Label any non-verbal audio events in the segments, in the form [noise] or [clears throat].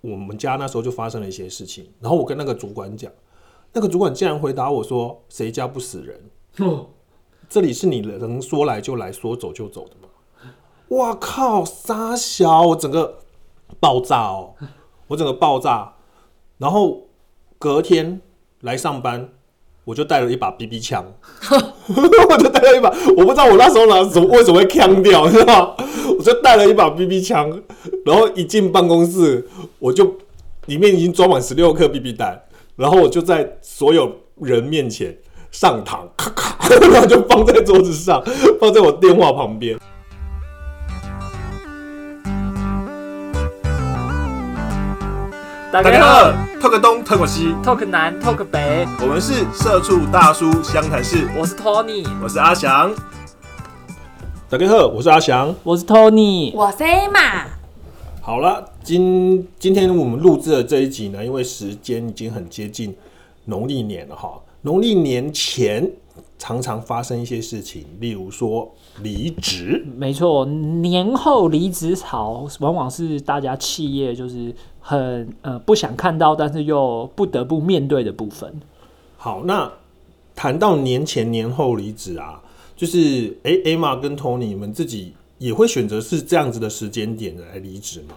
我们家那时候就发生了一些事情，然后我跟那个主管讲，那个主管竟然回答我说：“谁家不死人？哦，这里是你能说来就来，说走就走的吗？”哇靠！傻小，我整个爆炸哦，我整个爆炸。然后隔天来上班，我就带了一把 BB 枪，[laughs] 我就带了一把，我不知道我那时候拿什么为什么会枪掉，你知道吗？我就带了一把 BB 枪，然后一进办公室，我就里面已经装满十六颗 BB 弹，然后我就在所有人面前上膛，咔咔，[laughs] 然后就放在桌子上，放在我电话旁边。大家好，talk 东 talk 西，，Talk 南 Talk 北，我们是社畜大叔湘潭市，我是 Tony，我是阿翔。大家好，我是阿翔。我是 Tony，我是 Emma，好了，今今天我们录制的这一集呢，因为时间已经很接近农历年了哈。农历年前常常发生一些事情，例如说离职，没错，年后离职潮往往是大家企业就是很呃不想看到，但是又不得不面对的部分。好，那谈到年前年后离职啊，就是诶 e m m a 跟 Tony 你们自己也会选择是这样子的时间点来离职吗？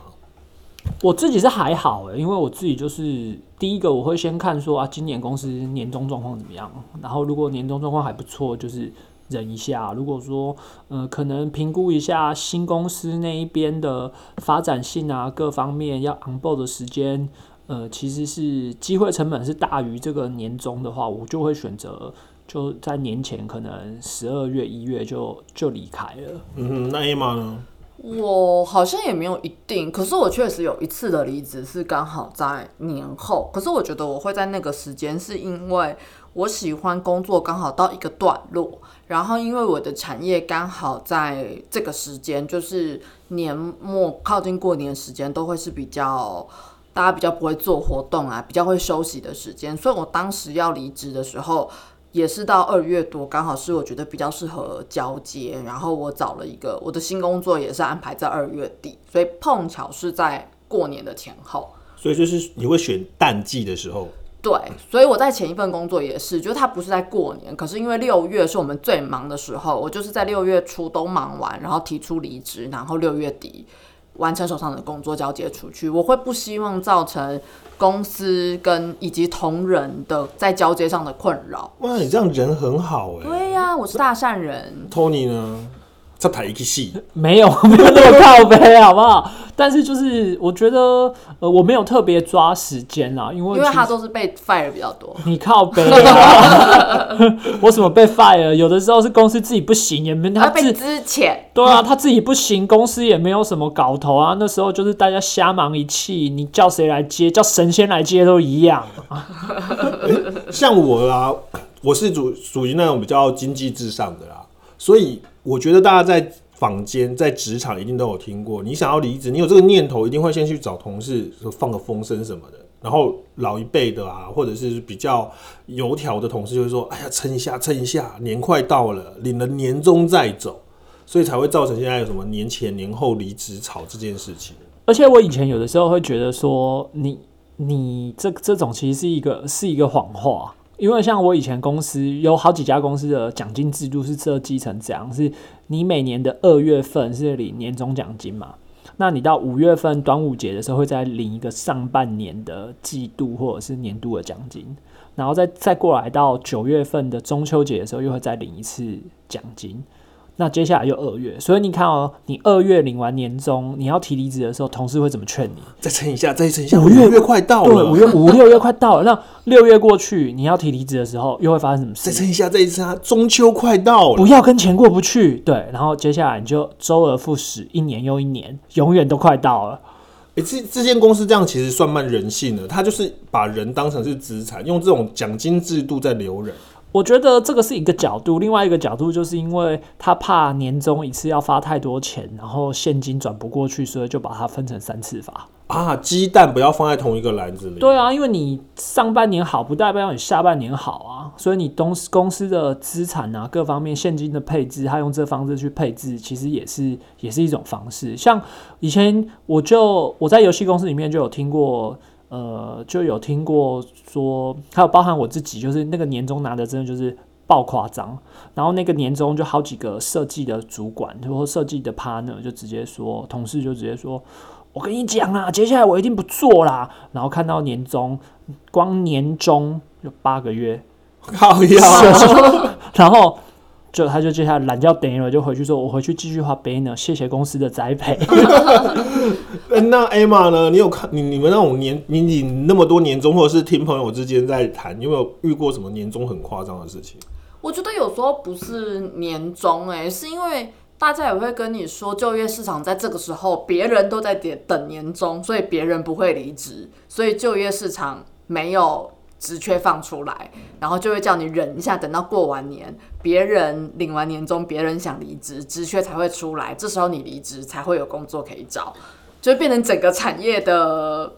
我自己是还好诶，因为我自己就是第一个我会先看说啊，今年公司年终状况怎么样，然后如果年终状况还不错，就是忍一下。如果说呃可能评估一下新公司那一边的发展性啊，各方面要 on board 的时间，呃其实是机会成本是大于这个年终的话，我就会选择就在年前可能十二月一月就就离开了。嗯哼，那 Emma 呢？我好像也没有一定，可是我确实有一次的离职是刚好在年后，可是我觉得我会在那个时间，是因为我喜欢工作刚好到一个段落，然后因为我的产业刚好在这个时间，就是年末靠近过年时间，都会是比较。大家比较不会做活动啊，比较会休息的时间，所以我当时要离职的时候，也是到二月多，刚好是我觉得比较适合交接。然后我找了一个我的新工作，也是安排在二月底，所以碰巧是在过年的前后。所以就是你会选淡季的时候，对，所以我在前一份工作也是，就是它不是在过年，可是因为六月是我们最忙的时候，我就是在六月初都忙完，然后提出离职，然后六月底完成手上的工作交接出去。我会不希望造成公司跟以及同仁的在交接上的困扰。哇，你这样人很好哎、对呀、我是大善人。Tony 呢？这台一个戏，没有 [laughs] 没有那么靠背，好不好？但是就是我觉得，呃，我没有特别抓时间啦，因为因为他都是被 fire 比较多。你靠背啊，我怎么被 fire？有的时候是公司自己不行，也没他他被自资遣，对啊，他自己不行，公司也没有什么搞头啊。那时候就是大家瞎忙一气，你叫谁来接，叫神仙来接都一样。[laughs] 像我啦，我是属属于那种比较经济至上的啦，所以我觉得大家在坊间、在职场一定都有听过，你想要离职，你有这个念头，一定会先去找同事说放个风声什么的。然后老一辈的啊，或者是比较油条的同事就会说：“哎呀，撑一下，撑一下，年快到了，领了年终再走。”所以才会造成现在有什么年前年后离职潮这件事情。而且我以前有的时候会觉得说，你你这这种其实是一个是一个谎话，因为像我以前公司有好几家公司的奖金制度是设计成这样，是你每年的二月份是领年终奖金嘛，那你到五月份端午节的时候会再领一个上半年的季度或者是年度的奖金，然后再再过来到九月份的中秋节的时候又会再领一次奖金。那接下来又二月，所以你看哦，你二月领完年终，你要提离职的时候，同事会怎么劝你？再撑一下，再撑一下，五月月快到了对，了，五月五六月快到了，那六月过去，你要提离职的时候，又会发生什么事？再撑一下，再一下，中秋快到了不。要跟钱过不去，对，然后接下来你就周而复始，一年又一年，永远都快到了。诶，这这间公司这样其实算蛮人性的，他就是把人当成是资产，用这种奖金制度在留人。我觉得这个是一个角度，另外一个角度就是因为他怕年终一次要发太多钱，然后现金转不过去，所以就把它分成三次发。啊，鸡蛋不要放在同一个篮子里。对啊，因为你上半年好，不代表你下半年好啊，所以你公司公司的资产啊，各方面现金的配置，他用这方式去配置，其实也是也是一种方式。像以前我就我在游戏公司里面就有听过，呃，就有听过说，还有包含我自己，就是那个年终拿的真的就是爆夸张，然后那个年终就好几个设计的主管或设计的 partner 就直接说，同事就直接说。我跟你讲啦，接下来我一定不做啦。然后看到年终，光年终就八个月，[laughs] 靠呀，[laughs] 然后就他就接下来懒觉等了，就回去说，我回去继续画 banner，谢谢公司的栽培。[laughs] 呃那 Emma 呢？你有看你你们那种年你你那么多年终，或者是听朋友之间在谈，有没有遇过什么年终很夸张的事情？我觉得有时候不是年终，哎，是因为大家也会跟你说，就业市场在这个时候，别人都在等等年终，所以别人不会离职，所以就业市场没有职缺放出来，然后就会叫你忍一下，等到过完年，别人领完年终，别人想离职，职缺才会出来，这时候你离职才会有工作可以找，就会变成整个产业的。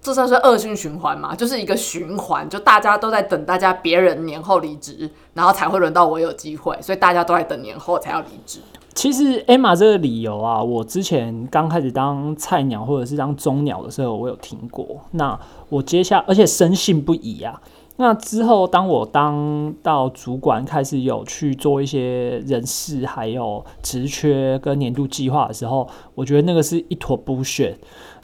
这算是恶性循环嘛？就是一个循环，就大家都在等大家别人年后离职，然后才会轮到我有机会，所以大家都在等年后才要离职。其实 Emma 这个理由啊，我之前刚开始当菜鸟或者是当中鸟的时候，我有听过。那我接下，而且深信不疑啊。那之后，当我当到主管，开始有去做一些人事，还有职缺跟年度计划的时候，我觉得那个是一坨不选。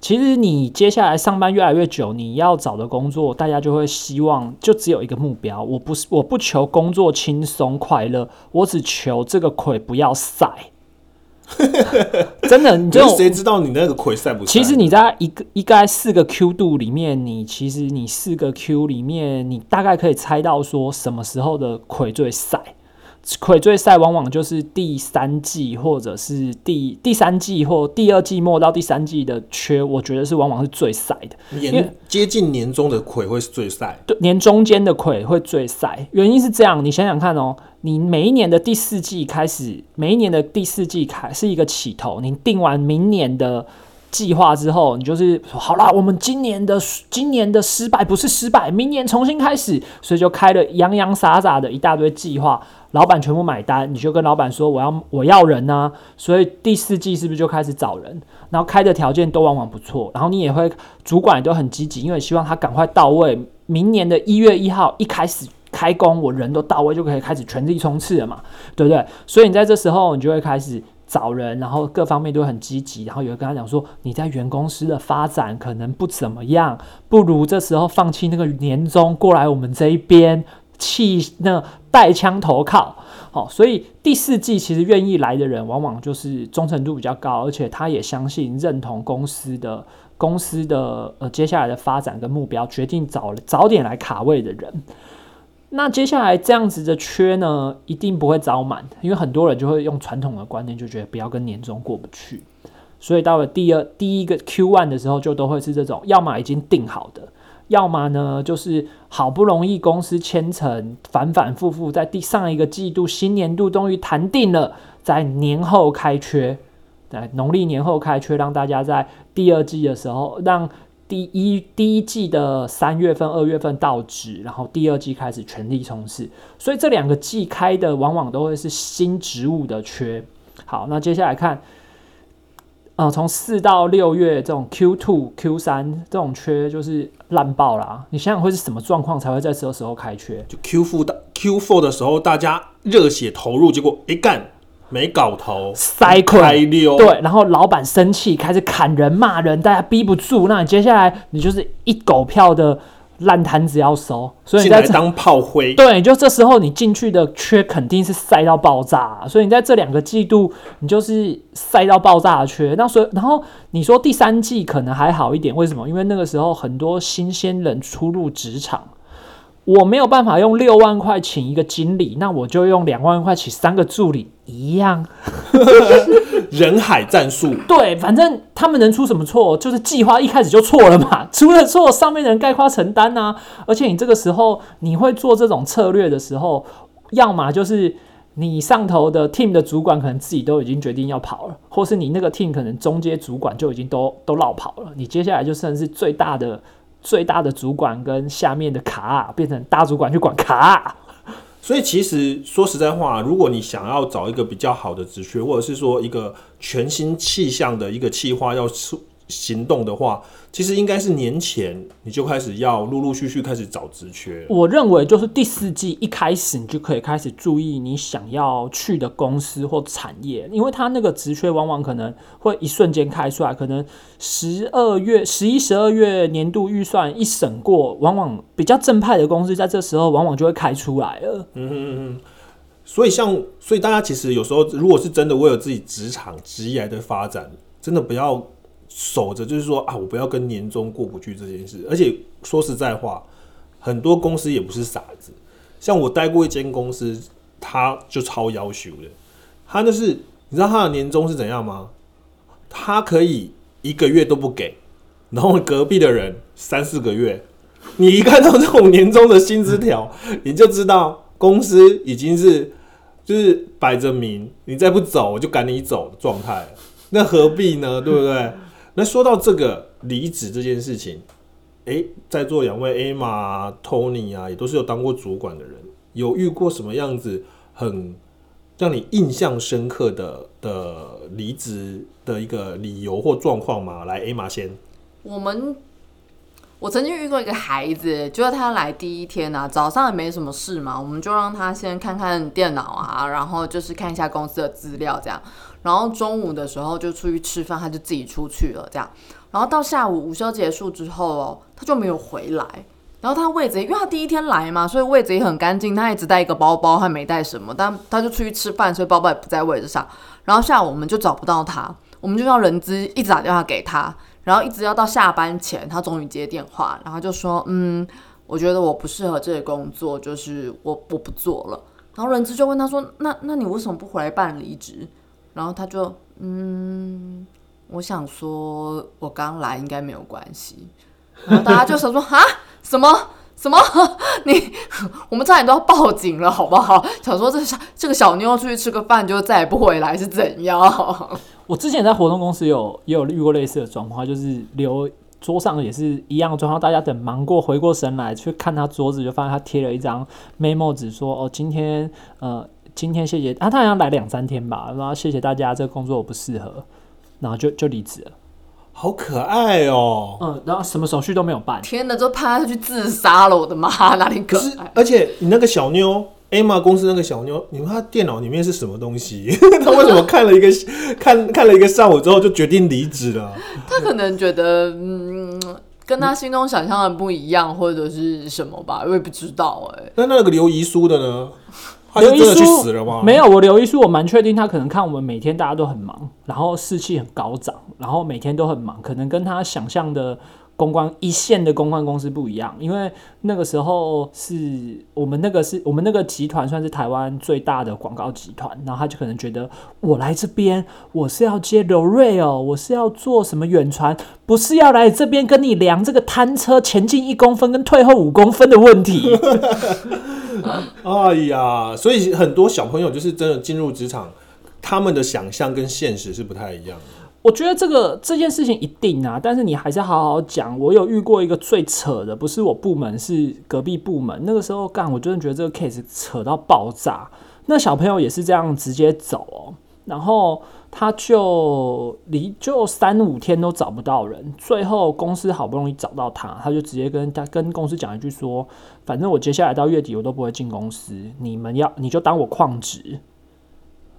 其实你接下来上班越来越久，你要找的工作，大家就会希望就只有一个目标。我不是我不求工作轻松快乐，我只求这个腿不要晒。[laughs] 真的，你就谁知道你那个腿晒不晒？其实你在一个一该四个 Q 度里面，你其实你四个 Q 里面，你大概可以猜到说什么时候的腿最晒。魁最赛往往就是第三季，或者是第第三季或第二季末到第三季的缺，我觉得是往往是最赛的。年接近年终的魁会是最赛，对，年中间的魁会最赛。原因是这样，你想想看哦，你每一年的第四季开始，每一年的第四季开是一个起头，你定完明年的。计划之后，你就是好啦，我们今年的今年的失败不是失败，明年重新开始，所以就开了洋洋洒洒的一大堆计划，老板全部买单，你就跟老板说我要我要人呢，所以第四季是不是就开始找人？然后开的条件都往往不错，然后你也会主管都很积极，因为希望他赶快到位，明年的一月一号一开始开工，我人都到位就可以开始全力冲刺了嘛，对不对？所以你在这时候你就会开始。找人，然后各方面都很积极，然后有人跟他讲说，你在原公司的发展可能不怎么样，不如这时候放弃那个年终过来我们这一边，弃那带枪投靠。好，所以第四季其实愿意来的人，往往就是忠诚度比较高，而且他也相信认同公司的公司的呃接下来的发展跟目标，决定早早点来卡位的人。那接下来这样子的缺呢，一定不会招满，因为很多人就会用传统的观念，就觉得不要跟年终过不去，所以到了第二第一个 Q one 的时候，就都会是这种，要么已经定好的，要么呢就是好不容易公司签成，反反复复在第上一个季度新年度终于谈定了，在年后开缺，在农历年后开缺，让大家在第二季的时候让。第一第一季的三月份、二月份到职，然后第二季开始全力冲刺，所以这两个季开的往往都会是新职务的缺。好，那接下来看，呃，从四到六月这种 Q two、Q 三这种缺就是烂爆啦。你想想会是什么状况才会在这个时候开缺？就 Q four 的 Q four 的时候，大家热血投入，结果一干。没搞头，塞亏对，然后老板生气，开始砍人骂人，大家逼不住，那你接下来你就是一狗票的烂摊子要收，所以你在当炮灰，对，就这时候你进去的缺肯定是塞到爆炸，所以你在这两个季度你就是塞到爆炸的缺，那所以然后你说第三季可能还好一点，为什么？因为那个时候很多新鲜人初入职场。我没有办法用六万块请一个经理，那我就用两万块请三个助理，一样。[laughs] 人海战术。对，反正他们能出什么错，就是计划一开始就错了嘛。[laughs] 出了错，上面的人概括承担呐。而且你这个时候你会做这种策略的时候，要么就是你上头的 team 的主管可能自己都已经决定要跑了，或是你那个 team 可能中阶主管就已经都都绕跑了，你接下来就算是最大的最大的主管跟下面的卡变成大主管去管卡。所以其实说实在话，如果你想要找一个比较好的职缺，或者是说一个全新气象的一个企划要出行动的话，其实应该是年前你就开始要陆陆续续开始找职缺。我认为就是第四季一开始，你就可以开始注意你想要去的公司或产业，因为它那个职缺往往可能会一瞬间开出来，可能十二月、十一、十二月年度预算一审过，往往比较正派的公司在这时候往往就会开出来了。嗯嗯嗯所以像，所以大家其实有时候，如果是真的为了自己职场职业的发展，真的不要守着，就是说啊，我不要跟年终过不去这件事。而且说实在话，很多公司也不是傻子。像我待过一间公司，他就超要求的，他就是你知道他的年终是怎样吗？他可以一个月都不给，然后隔壁的人三四个月，你一看到这种年终的薪资条，[laughs] 你就知道公司已经是就是摆着明，你再不走我就赶你走的状态。那何必呢？对不对？那说到这个离职这件事情，诶，在座两位 Emma 啊、Tony 啊，也都是有当过主管的人，有遇过什么样子很让你印象深刻的的离职的一个理由或状况吗？来，Emma 先。我们我曾经遇过一个孩子，就是他来第一天啊，早上也没什么事嘛，我们就让他先看看电脑啊，然后就是看一下公司的资料这样，然后中午的时候就出去吃饭，他就自己出去了这样，然后到下午午休结束之后哦，他就没有回来。然后他位置，因为他第一天来嘛，所以位置也很干净。他也只带一个包包，还没带什么，但他就出去吃饭，所以包包也不在位置上。然后下午我们就找不到他，我们就让人资一直打电话给他，然后一直要到下班前，他终于接电话，然后就说：“嗯，我觉得我不适合这个工作，就是我我不做了。”然后人资就问他说：“那那你为什么不回来办离职？”然后他就嗯，我想说我刚来应该没有关系。然后大家就想说啊，什么什么？[laughs] 你我们差点都要报警了，好不好？想说这小这个小妞出去吃个饭就再也不回来是怎样？[laughs] 我之前在活动公司有也有遇过类似的状况，就是留桌上也是一样的状况，大家等忙过回过神来去看他桌子，就发现他贴了一张 memo 纸，说哦今天呃今天谢谢啊，他好像来两三天吧，然后谢谢大家，这个工作我不适合，然后就就离职了。好可爱哦、嗯，然后什么手续都没有办。天哪，就怕他去自杀了！我的妈，[laughs] 哪里可爱？，而且你那个小妞，Emma 公司那个小妞，你们她电脑里面是什么东西？[laughs] 她为什么看了一个看看了一个上午之后就决定离职了？他可能觉得嗯，跟他心中想象的不一样，或者是什么吧，我也不知道哎、那那个留遗书的呢？他就留遗真的去书死了吗？没有，我刘一书，我蛮确定他可能看我们每天大家都很忙，然后士气很高涨，然后每天都很忙，可能跟他想象的公关一线的公关公司不一样，因为那个时候是我们那个是我们那个集团算是台湾最大的广告集团，然后他就可能觉得我来这边我是要接柔瑞哦，我是要做什么远传，不是要来这边跟你量这个摊车前进一公分跟退后五公分的问题。[laughs] 哎呀，所以很多小朋友就是真的进入职场，他们的想象跟现实是不太一样的。我觉得这个这件事情一定啊，但是你还是好好讲。我有遇过一个最扯的，不是我部门，是隔壁部门。那个时候干，我真的觉得这个 case 扯到爆炸。那小朋友也是这样直接走哦，然后他就离就三五天都找不到人，最后公司好不容易找到他，他就直接跟他跟公司讲一句说，反正我接下来到月底我都不会进公司，你们要你就当我旷职。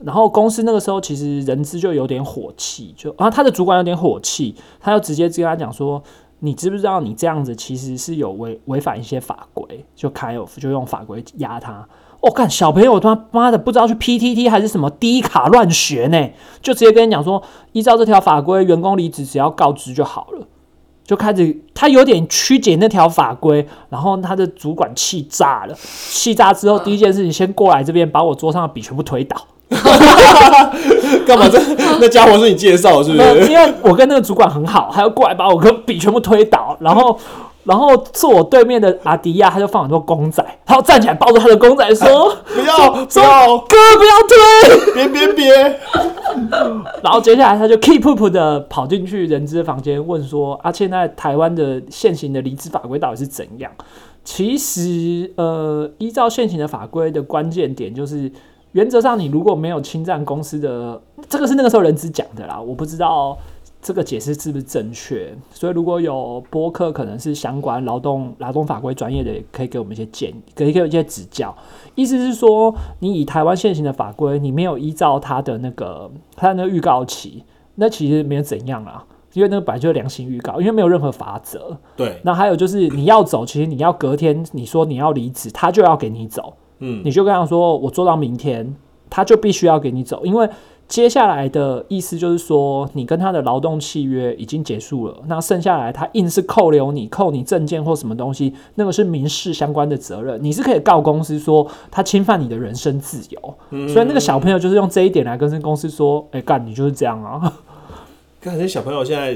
然后公司那个时候其实人资就有点火气，就然后他的主管有点火气，他就直接跟他讲说：“你知不知道你这样子其实是有违违反一些法规？”就开 off 就用法规压他。我、看小朋友他妈的不知道去 PTT 还是什么低卡乱学呢，就直接跟你讲说，依照这条法规，员工离职只要告知就好了。就开始，他有点曲解那条法规，然后他的主管气炸了，气炸之后第一件事情先过来这边把我桌上的笔全部推倒，[laughs] 干嘛这那家伙是你介绍是不，是？因为我跟那个主管很好，还要过来把我跟笔全部推倒，然后然后坐我对面的阿迪亚，他就放很多公仔，他要站起来抱着他的公仔说不要不要，哥不要推。别别别！[laughs] 然后接下来他就 keep up 的跑进去人资的房间，问说啊，现在台湾的现行的离职法规到底是怎样？其实，呃，依照现行的法规的关键点就是，原则上你如果没有侵占公司的，这个是那个时候人资讲的啦，我不知道这个解释是不是正确。所以如果有播客可能是相关劳动劳动法规专业的，也可以给我们一些建议，可以给我一些指教。意思是说，你以台湾现行的法规，你没有依照它的那个它的那个预告期，那其实没有怎样啦，因为那个本来就是良心预告，因为没有任何法则。对，那还有就是你要走，其实你要隔天你说你要离职，他就要给你走，嗯，你就跟他说我做到明天，他就必须要给你走，因为接下来的意思就是说你跟他的劳动契约已经结束了，那剩下来他硬是扣留你，扣你证件或什么东西，那个是民事相关的责任，你是可以告公司说他侵犯你的人身自由，所以那个小朋友就是用这一点来跟公司说，哎、干你就是这样啊。[laughs] 感觉小朋友现在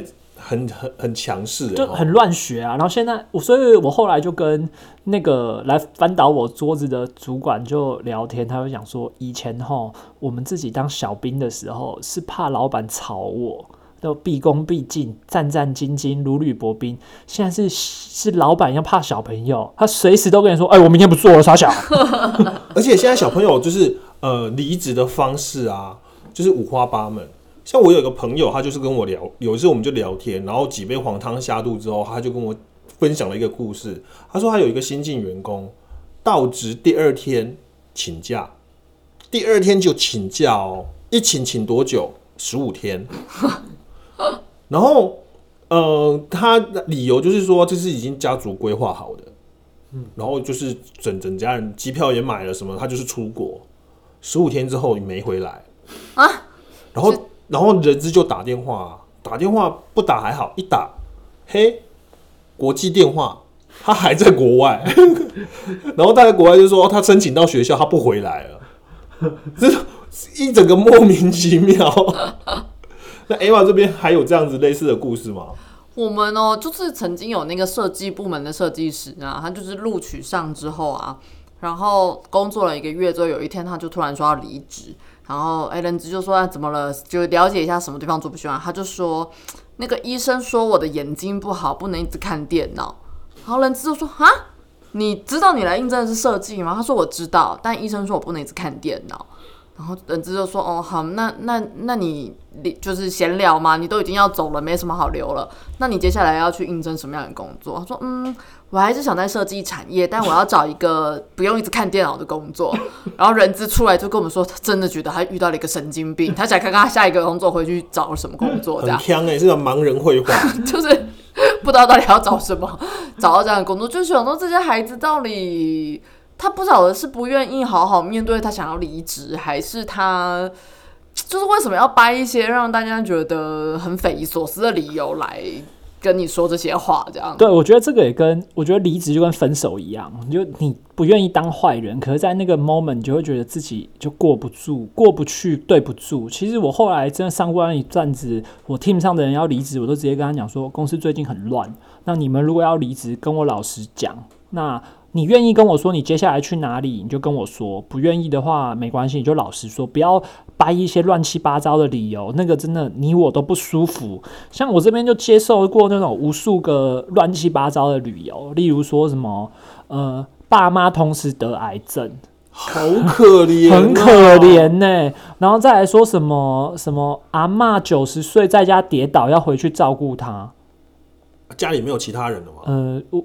很很很强势，哦就很乱学啊。然后现在我，所以我后来就跟那个来翻倒我桌子的主管就聊天，他就讲说，以前吼我们自己当小兵的时候是怕老板吵我。都毕恭毕敬、战战兢兢、如履薄冰。现在是是老板要怕小朋友，他随时都跟你说：“哎、我明天不做了，傻小。[laughs] 而且现在小朋友就是呃离职的方式啊，就是五花八门。像我有一个朋友，他就是跟我聊，有一次我们就聊天，然后几杯黄汤下肚之后，他就跟我分享了一个故事。他说他有一个新进员工，到职第二天请假，第二天就请假哦，一请请多久？十五天。[laughs] 然后呃，他的理由就是说这是已经家族规划好的，然后就是整整家人机票也买了，什么他就是出国，十五天之后你没回来啊，然后然后人资就打电话，打电话不打还好，一打嘿，国际电话，他还在国外，[laughs] 然后他在国外就说、他申请到学校，他不回来了，[laughs] 这一整个莫名其妙。[laughs] 那 Ava 这边还有这样子类似的故事吗？我们哦，就是曾经有那个设计部门的设计师啊，他就是录取上之后啊，然后工作了一个月之后，有一天他就突然说要离职，然后哎，人资就说、啊、怎么了，就了解一下什么地方做不喜欢，他就说那个医生说我的眼睛不好，不能一直看电脑，然后人资就说啊，你知道你来应征的是设计吗？他说我知道，但医生说我不能一直看电脑。然后人资就说：“哦，好，那那那你你就是闲聊嘛，你都已经要走了，没什么好留了。那你接下来要去应征什么样的工作？”他说：“嗯，我还是想在设计产业，但我要找一个不用一直看电脑的工作。[laughs] ”然后人资出来就跟我们说，他真的觉得他遇到了一个神经病，他想看看他下一个工作回去找什么工作，这样很强哎、欸，是个盲人绘画。[laughs] 就是不知道到底要找什么，[laughs] 找到这样的工作，就是想说这些孩子到底。他不晓得是不愿意好好面对他想要离职，还是他就是为什么要掰一些让大家觉得很匪夷所思的理由来跟你说这些话？这样对，我觉得这个也跟我觉得离职就跟分手一样，就你不愿意当坏人，可是在那个 moment 你就会觉得自己就过不住、过不去、对不住。其实我后来真的上过一段子，我 team 上的人要离职，我都直接跟他讲说，公司最近很乱，那你们如果要离职，跟我老实讲，那。你愿意跟我说你接下来去哪里，你就跟我说；不愿意的话没关系，你就老实说，不要掰一些乱七八糟的理由。那个真的你我都不舒服。像我这边就接受过那种无数个乱七八糟的理由，例如说什么呃，爸妈同时得癌症，好可怜、很可。怜呢、然后再来说什么什么阿嬷九十岁在家跌倒要回去照顾她，家里没有其他人了吗？呃，我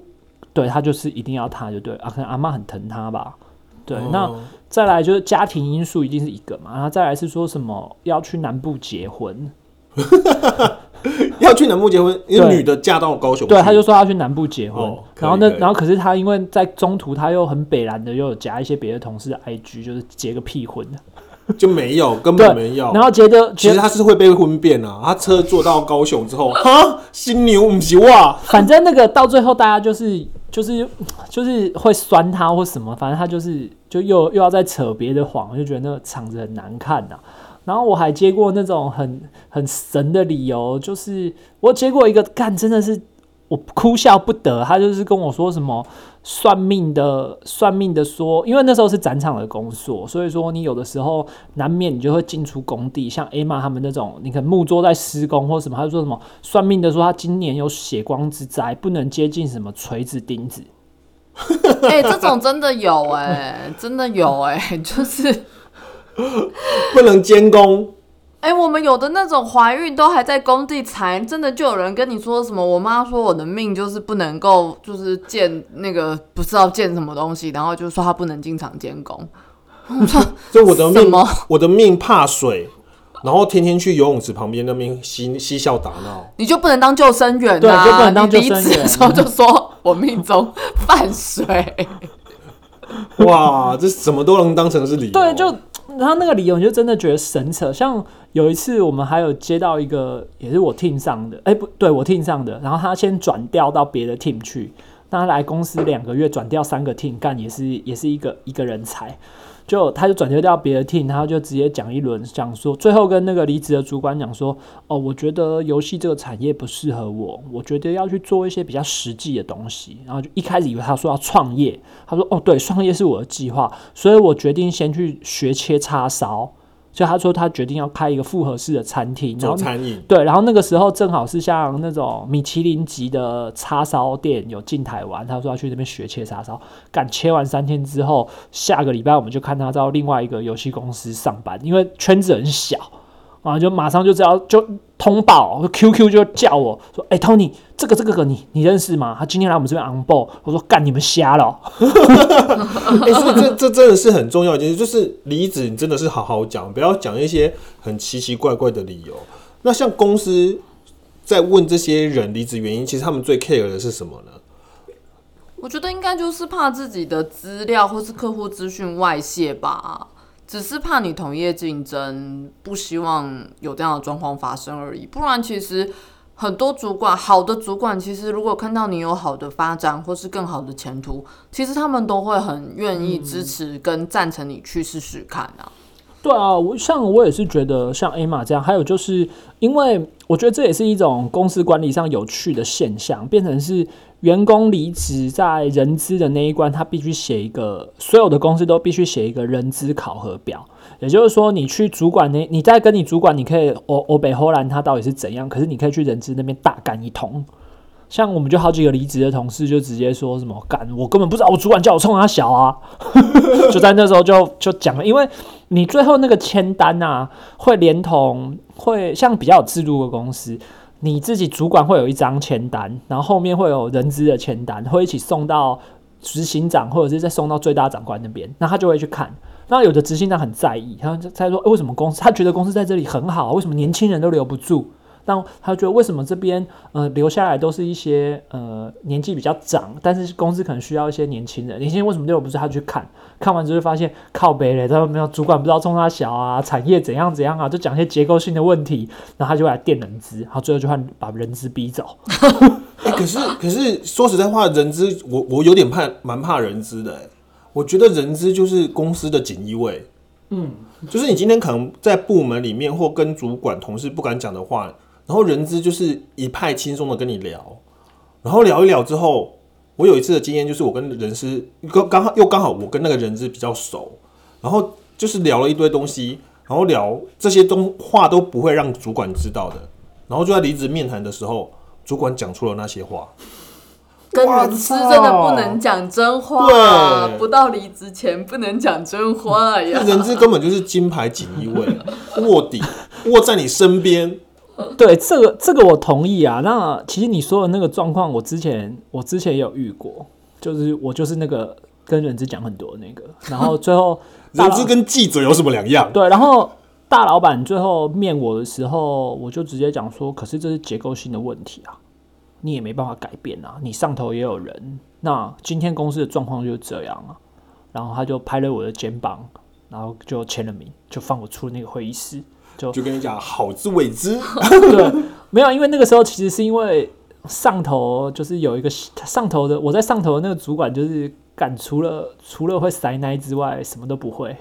对他就是一定要他就对啊，可能阿妈很疼他吧。对，哦。那再来就是家庭因素一定是一个嘛，然后再来是说什么要去南部结婚，[laughs] 要去南部结婚，因为女的嫁到高雄去，对，他就说要去南部结婚，哦然后呢然后可是他因为在中途他又很北蓝的，又有加一些别的同事的 IG，就是结个屁婚，就没有，根对本没有。然后觉得其实他是会被婚变啊，他车坐到高雄之后，哈，新牛不是哇，反正那个到最后大家就是就是就是会酸他或什么，反正他就是就又又要再扯别的谎，就觉得那个场子很难看呐、然后我还接过那种很很神的理由，就是我接过一个干真的是我哭笑不得。他就是跟我说什么算命的，算命的说，因为那时候是展场的工作，所以说你有的时候难免你就会进出工地，像 A 玛他们那种，你可能木桌在施工或什么，他就说什么算命的说他今年有血光之灾，不能接近什么锤子钉子。[laughs] 哎、这种真的有哎、真的有哎、就是 [laughs] 不能监工，哎、我们有的那种怀孕都还在工地才，真的就有人跟你说什么？我妈说我的命就是不能够，就是建那个不知道建什么东西，然后就说她不能经常监工。我说，[laughs] 就我的命我的命怕水，然后天天去游泳池旁边那边嬉嬉笑打闹。你就不能当救生员对啊！就不能当救生员职的时候就说我命中犯水。哇，这什么都能当成是理由。对，就他那个理由，你就真的觉得神扯。像有一次，我们还有接到一个，也是我 team 上的，哎、不对，我 team 上的，然后他先转调到别的 team 去，那他来公司两个月，转调三个 team 干，也是也是一个一个人才。就他就转接到别的 team，然后就直接讲一轮，讲说最后跟那个离职的主管讲说，哦，我觉得游戏这个产业不适合我，我觉得要去做一些比较实际的东西。然后就一开始以为他说要创业，他说哦对，创业是我的计划，所以我决定先去学切叉烧。所以他说他决定要开一个复合式的餐厅，然后做餐饮，对，然后那个时候正好是像那种米其林级的叉烧店有进台湾，他说要去那边学切叉烧。干切完三天之后，下个礼拜我们就看他到另外一个游戏公司上班，因为圈子很小，啊，就马上就知道就通报，QQ 就叫我说：“哎、t o n y 这个这个个你你认识吗？他今天来我们这边 on board。”我说：“干，你们瞎了哦。[laughs] 哎、所以这这真的是很重要一件事，就是离职你真的是好好讲，不要讲一些很奇奇怪怪的理由。那像公司在问这些人离职原因，其实他们最 care 的是什么呢？我觉得应该就是怕自己的资料或是客户资讯外泄吧，只是怕你同业竞争，不希望有这样的状况发生而已。不然，其实很多主管，好的主管，其实如果看到你有好的发展或是更好的前途，其实他们都会很愿意支持跟赞成你去试试看啊。对啊，我像我也是觉得像 A 玛这样，还有就是因为我觉得这也是一种公司管理上有趣的现象，变成是员工离职在人资的那一关，他必须写一个，所有的公司都必须写一个人资考核表。也就是说，你去主管那，你在跟你主管，你可以我我北荷兰他到底是怎样，可是你可以去人资那边大干一通。像我们就好几个离职的同事，就直接说什么干，我根本不知道我主管叫我冲他小啊，[laughs] 就在那时候就就讲了，因为你最后那个签单啊，会连同会像比较有制度的公司，你自己主管会有一张签单，然后后面会有人资的签单，会一起送到执行长或者是再送到最大长官那边，那他就会去看。那有的执行长很在意，他就他说、为什么公司他觉得公司在这里很好，为什么年轻人都留不住？那他觉得为什么这边呃留下来都是一些呃年纪比较长，但是公司可能需要一些年轻人，年轻人为什么留不是？他去看看完之后就发现靠北嘞，他没有主管不知道冲他小啊，产业怎样怎样啊，就讲一些结构性的问题，然后他就来垫人资，然后最后就换把人资逼走。哎、可是可是说实在话，人资我我有点怕，蛮怕人资的、欸。我觉得人资就是公司的锦衣卫，嗯，就是你今天可能在部门里面或跟主管同事不敢讲的话，然后人资就是一派轻松的跟你聊，然后聊一聊之后，我有一次的经验就是我跟人事刚刚好又刚好我跟那个人资比较熟，然后就是聊了一堆东西，然后聊这些东话都不会让主管知道的，然后就在离职面谈的时候，主管讲出了那些话。跟人资真的不能讲真话，对不到离职前不能讲真话呀那。人资根本就是金牌锦衣卫，卧底卧在你身边。[laughs] 对，这个这个我同意啊。那其实你说的那个状况，我之前我之前也有遇过，就是我就是那个跟人资讲很多的那个，然后最后 [laughs] 人资跟记者有什么两样？对，然后大老板最后面我的时候，我就直接讲说，可是这是结构性的问题啊，你也没办法改变啊，你上头也有人，那今天公司的状况就是这样啊。然后他就拍了我的肩膀，然后就签了名，就放我出那个会议室。就就跟你讲，好自为之。对，没有，因为那个时候其实是因为上头就是有一个上头的，我在上头的那个主管就是敢除了除了会塞奶之外，什么都不会。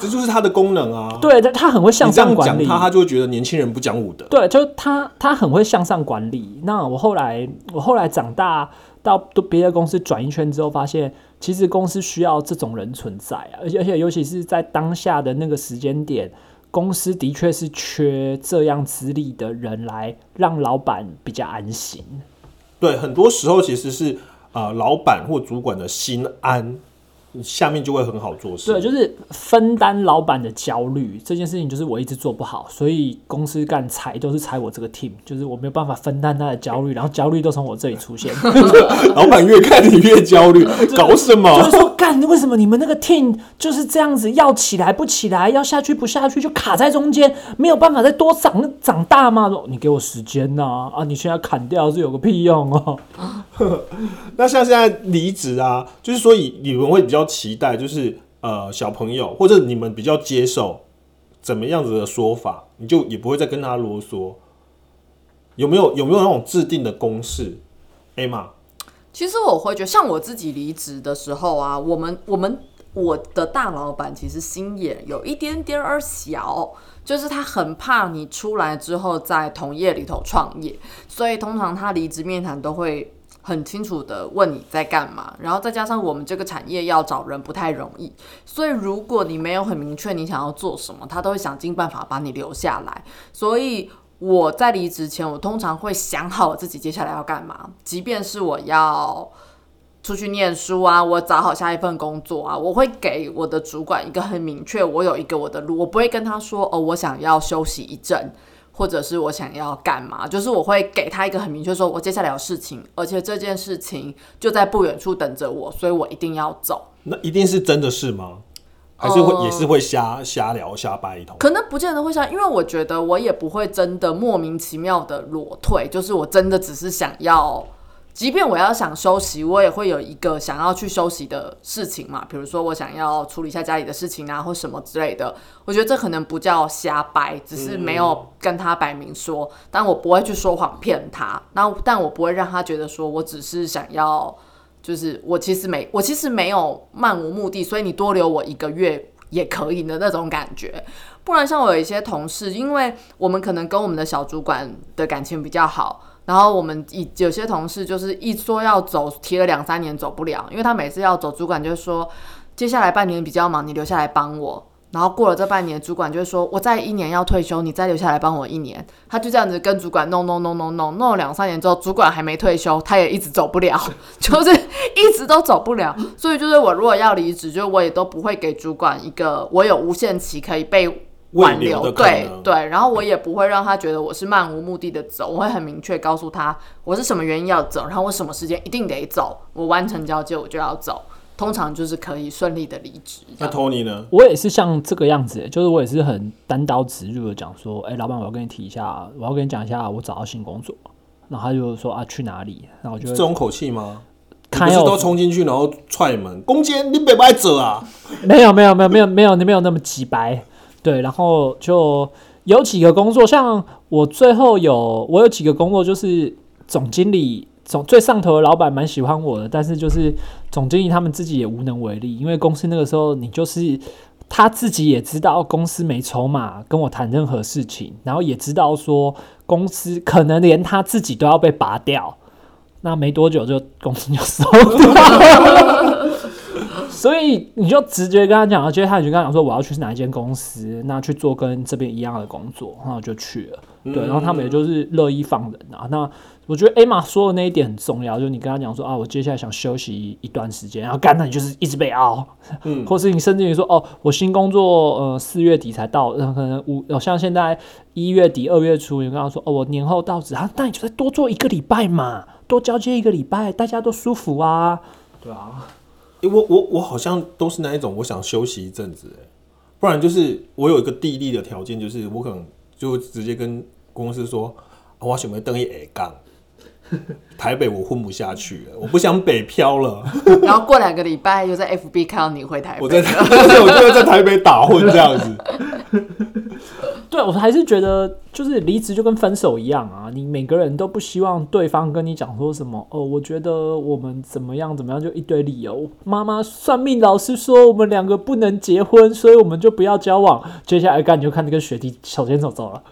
这就是他的功能啊。，对，他他很会向上管理。他，他就会觉得年轻人不讲武德。对，就他他很会向上管理。那我后来我后来长大到都别的公司转一圈之后，发现其实公司需要这种人存在啊，而且而且尤其是在当下的那个时间点，公司的确是缺这样资历的人来让老板比较安心。对，很多时候其实是呃老板或主管的心安，下面就会很好做事。对，就是分担老板的焦虑这件事情，就是我一直做不好，所以公司干裁都是裁我这个 team，就是我没有办法分担他的焦虑，然后焦虑都从我这里出现。老板越看你越焦虑，[laughs] 搞什么就是？说，干为什么你们那个 team 就是这样子，要起来不起来，要下去不下去，就卡在中间，没有办法再多长长大吗？说你给我时间呐、啊，你现在砍掉是有个屁用哦。[laughs] 那像现在离职啊，就是所以你们会比较期待，就是呃小朋友或者你们比较接受怎么样子的说法，你就也不会再跟他啰嗦。有没有有没有那种制定的公式？Emma，其实我会觉得，像我自己离职的时候啊，我们我们我的大老板其实心眼有一点点儿小，就是他很怕你出来之后在同业里头创业，所以通常他离职面谈都会很清楚的问你在干嘛，然后再加上我们这个产业要找人不太容易，所以如果你没有很明确你想要做什么，他都会想尽办法把你留下来，所以。我在离职前，我通常会想好我自己接下来要干嘛，即便是我要出去念书啊，我找好下一份工作啊，我会给我的主管一个很明确，我有一个我的路，我不会跟他说哦，我想要休息一阵，或者是我想要干嘛，就是我会给他一个很明确，说我接下来有事情，而且这件事情就在不远处等着我，所以我一定要走。那一定是真的是吗？还是会、呃也是会瞎瞎聊瞎掰一通？可能不见得会瞎，因为我觉得我也不会真的莫名其妙的裸退，就是我真的只是想要，即便我要想休息，我也会有一个想要去休息的事情嘛，比如说我想要处理一下家里的事情啊，或什么之类的。我觉得这可能不叫瞎掰，只是没有跟他摆明说，但我不会去说谎骗他，那但我不会让他觉得说我只是想要。就是我其实没，我其实没有漫无目的，所以你多留我一个月也可以的那种感觉。不然像我有一些同事，因为我们可能跟我们的小主管的感情比较好，然后我们一有些同事就是一说要走，提了两三年走不了，因为他每次要走，主管就说接下来半年比较忙，你留下来帮我。然后过了这半年，主管就会说：“我再一年要退休，你再留下来帮我一年。”他就这样子跟主管弄弄弄弄弄弄了两三年之后，主管还没退休，他也一直走不了，[laughs] 就是一直都走不了。所以就是我如果要离职，就我也都不会给主管一个我有无限期可以被挽未留对对，然后我也不会让他觉得我是漫无目的的走，我会很明确告诉他我是什么原因要走，然后我什么时间一定得走，我完成交接我就要走。通常就是可以顺利的离职。那样 Tony 呢？我也是像这个样子，就是我也是很单刀直入的讲说，哎、老板，我要跟你提一下，我要跟你讲一下，我找到新工作。然后他就说啊，去哪里？然后我就会这种口气吗？你看要不是都冲进去然后踹门，攻坚你别不爱走啊？[laughs] 没有没有没有没有没有你没有那么急白，对，然后就有几个工作，像我最后有我有几个工作就是总经理总最上头的老板蛮喜欢我的，但是就是总经理他们自己也无能为力，因为公司那个时候你就是他自己也知道公司没筹码跟我谈任何事情，然后也知道说公司可能连他自己都要被拔掉，那没多久就公司就 [laughs] 收掉。所以你就直接跟他讲，接他你就跟他讲说我要去哪一间公司，那去做跟这边一样的工作，然后就去了。对，然后他们也就是乐意放人啊。那我觉得 Emma 说的那一点很重要，就是你跟他讲说啊，我接下来想休息一段时间，然后干那你就是一直被熬，嗯或是你甚至于说哦，我新工作呃四月底才到，然后可能五呃像现在一月底二月初，你跟他说哦，我年后到职，啊，那你就再多做一个礼拜嘛，多交接一个礼拜，大家都舒服啊，对啊。我我我好像都是那一种，我想休息一阵子，哎，不然就是我有一个地利的条件，就是我可能就直接跟公司说，啊我想要登一 A 杠，台北我混不下去了，我不想北漂了，[laughs] 然后过两个礼拜又在 FB 看到你回台北我在 [laughs] 我就会在台北打混这样子。[laughs] 对我还是觉得，就是离职就跟分手一样啊，你每个人都不希望对方跟你讲说什么哦，我觉得我们怎么样怎么样，就一堆理由。妈妈算命老师说我们两个不能结婚，所以我们就不要交往。接下来干你就看这个学弟手牵手走了。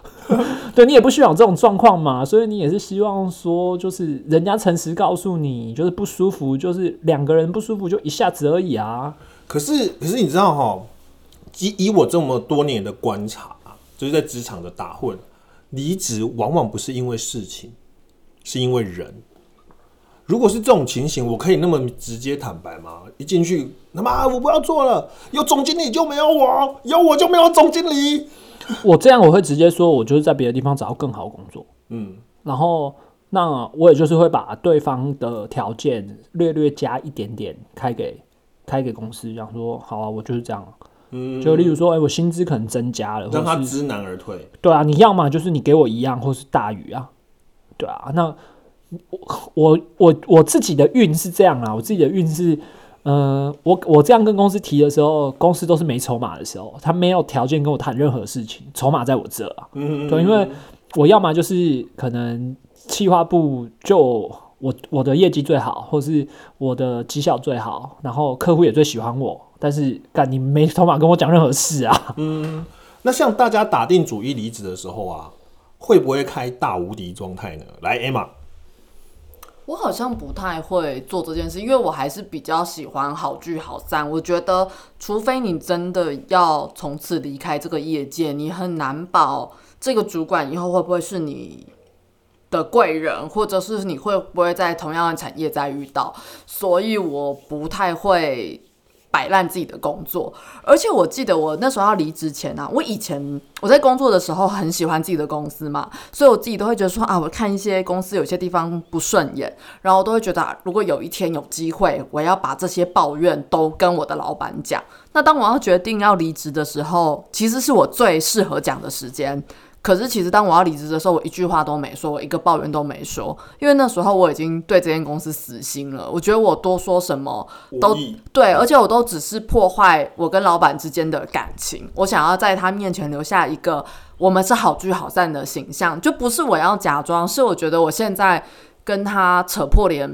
对你也不希望这种状况嘛，所以你也是希望说，就是人家诚实告诉你，就是不舒服，就是两个人不舒服就一下子而已啊。可是，可是你知道哈，以以我这么多年的观察啊，就是在职场的打混，离职往往不是因为事情，是因为人。如果是这种情形，我可以那么直接坦白吗？一进去，他妈我不要做了，有总经理就没有我，有我就没有总经理。我这样我会直接说，我就是在别的地方找到更好的工作。嗯，然后那我也就是会把对方的条件略略加一点点开给开给公司，讲说好啊，我就是这样。嗯就例如说，哎、我薪资可能增加了，让他知难而退。对啊，你要么就是你给我一样，或是大于啊，对啊。那我我我我自己的运是这样啊，我自己的运是，呃，我我这样跟公司提的时候，公司都是没筹码的时候，他没有条件跟我谈任何事情，筹码在我这啊。嗯，对，因为我要么就是可能企划部就我我的业绩最好，或是我的绩效最好，然后客户也最喜欢我，但是干你没筹码跟我讲任何事啊。[laughs] 嗯那像大家打定主意离职的时候啊，会不会开大无敌状态呢？来，Emma，我好像不太会做这件事，因为我还是比较喜欢好聚好散。我觉得，除非你真的要从此离开这个业界，你很难保这个主管以后会不会是你的贵人，或者是你会不会在同样的产业再遇到。所以我不太会摆烂自己的工作。而且我记得我那时候要离职前啊，我以前我在工作的时候很喜欢自己的公司嘛，所以我自己都会觉得说啊，我看一些公司有些地方不顺眼，然后都会觉得、如果有一天有机会，我要把这些抱怨都跟我的老板讲。那当我要决定要离职的时候，其实是我最适合讲的时间。可是其实当我要离职的时候，我一句话都没说，我一个抱怨都没说，因为那时候我已经对这间公司死心了。我觉得我多说什么都对，而且我都只是破坏我跟老板之间的感情。我想要在他面前留下一个我们是好聚好散的形象，就不是我要假装，是我觉得我现在跟他扯破脸，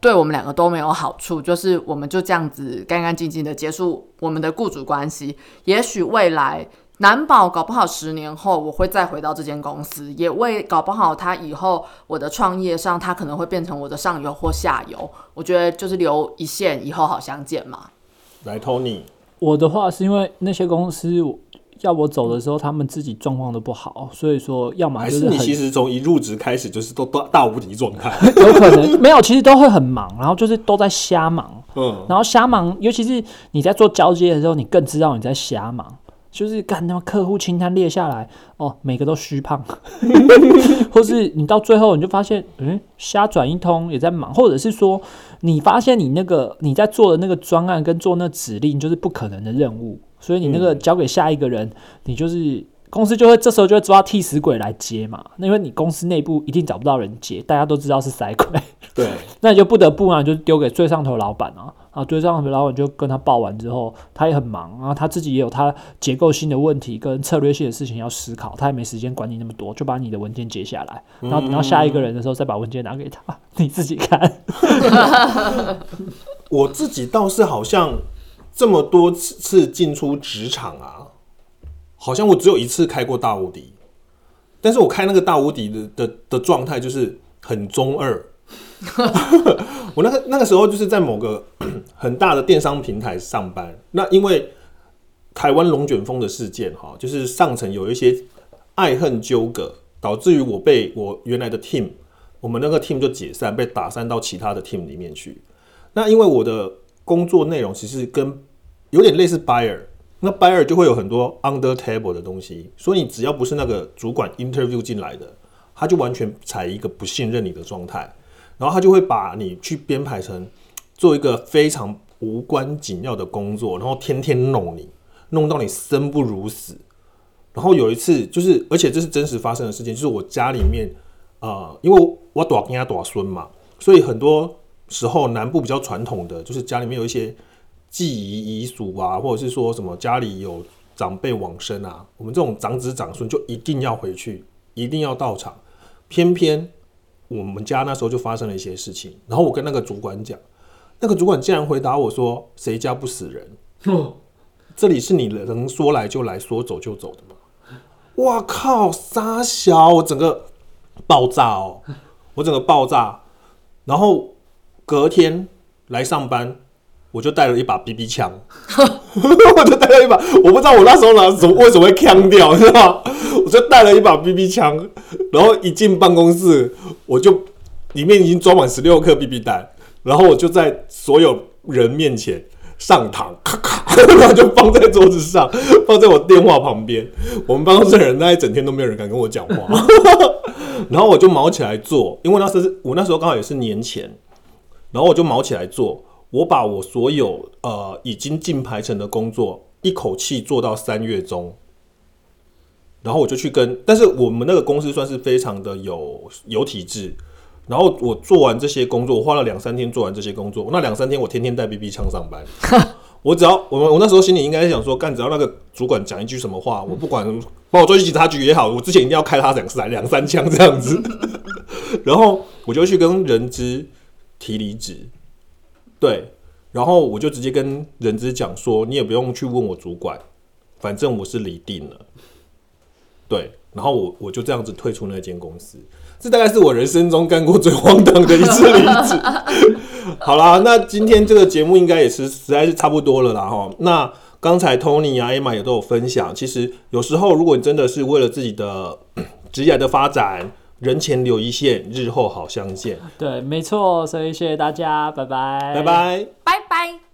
对我们两个都没有好处。就是我们就这样子干干净净的结束我们的雇主关系。也许未来。难保搞不好十年后我会再回到这间公司，也为搞不好他以后我的创业上他可能会变成我的上游或下游。我觉得就是留一线，以后好相见嘛。来，Tony，我的话是因为那些公司要我走的时候，他们自己状况都不好，所以说要么还就是是你其实从一入职开始就是都大大无敌状态？[laughs] 有可能没有，其实都会很忙，然后就是都在瞎忙，嗯，然后瞎忙，尤其是你在做交接的时候，你更知道你在瞎忙。就是干他妈客户清单列下来，哦，每个都虚胖，[laughs] 或是你到最后你就发现，嗯，瞎转一通也在忙，或者是说你发现你那个你在做的那个专案跟做那指令就是不可能的任务，所以你那个交给下一个人，你就是公司就会这时候就会抓替死鬼来接嘛，那因为你公司内部一定找不到人接，大家都知道是塞鬼，对，[laughs] 那你就不得不啊，就丢给最上头老板啊，啊，最上头老板就跟他报完之后，他也很忙，然后他自己也有他结构性的问题跟策略性的事情要思考，他也没时间管你那么多，就把你的文件截下来，然后等到下一个人的时候再把文件拿给他，[laughs] 你自己看。[laughs] 我自己倒是好像这么多次进出职场啊，好像我只有一次开过大无敌，但是我开那个大无敌的的的状态就是很中二。[laughs] 我那个那个时候就是在某个 [clears throat] 很大的电商平台上班，那因为台湾龙卷风的事件哈，就是上层有一些爱恨纠葛，导致于我被我原来的 team，我们那个 team 就解散，被打散到其他的 team 里面去。那因为我的工作内容其实跟有点类似 buyer，那 buyer 就会有很多 under table 的东西，所以你只要不是那个主管 interview 进来的，他就完全采一个不信任你的状态，然后他就会把你去编排成做一个非常无关紧要的工作，然后天天弄你，弄到你生不如死。然后有一次就是，而且这是真实发生的事情，就是我家里面呃，因为我短跟他短孙嘛，所以很多时候南部比较传统的，就是家里面有一些祭仪遗俗啊，或者是说什么家里有长辈往生啊，我们这种长子长孙就一定要回去，一定要到场。偏偏我们家那时候就发生了一些事情，然后我跟那个主管讲，那个主管竟然回答我说：“谁家不死人？这里是你能说来就来，说走就走的吗？”哇靠！傻小，我整个爆炸哦，我整个爆炸。然后隔天来上班，我就带了一把 BB 枪，[laughs] 我就带了一把，我不知道我那时候拿什么，为什么会枪掉，你知道吗？我就带了一把 BB 枪，然后一进办公室，我就里面已经装满十六颗 BB 弹，然后我就在所有人面前上膛，咔咔，然后就放在桌子上，放在我电话旁边。我们办公室的人，那一整天都没有人敢跟我讲话，[laughs] 然后我就毛起来做，因为那时我那时候刚好也是年前，然后我就毛起来做，我把我所有呃已经进排程的工作一口气做到三月中。然后我就去跟，但是我们那个公司算是非常的有有体制。然后我做完这些工作，我花了两三天做完这些工作。那两三天我天天带 BB 枪上班。[laughs] 我只要我我那时候心里应该是想说，干只要那个主管讲一句什么话，我不管把我抓去警察局也好，我之前一定要开他两三两三枪这样子。[laughs] 然后我就去跟人资提离职，对，然后我就直接跟人资讲说，你也不用去问我主管，反正我是离定了。对，然后我我就这样子退出那间公司，这大概是我人生中干过最荒唐的一次离职。[laughs] 好啦，那今天这个节目应该也是实在是差不多了啦哈。那刚才 Tony 啊、Emma 也都有分享，其实有时候如果你真的是为了自己的 [clears throat] 职业的发展，人前留一线，日后好相见。对，没错，所以谢谢大家，拜拜，拜拜。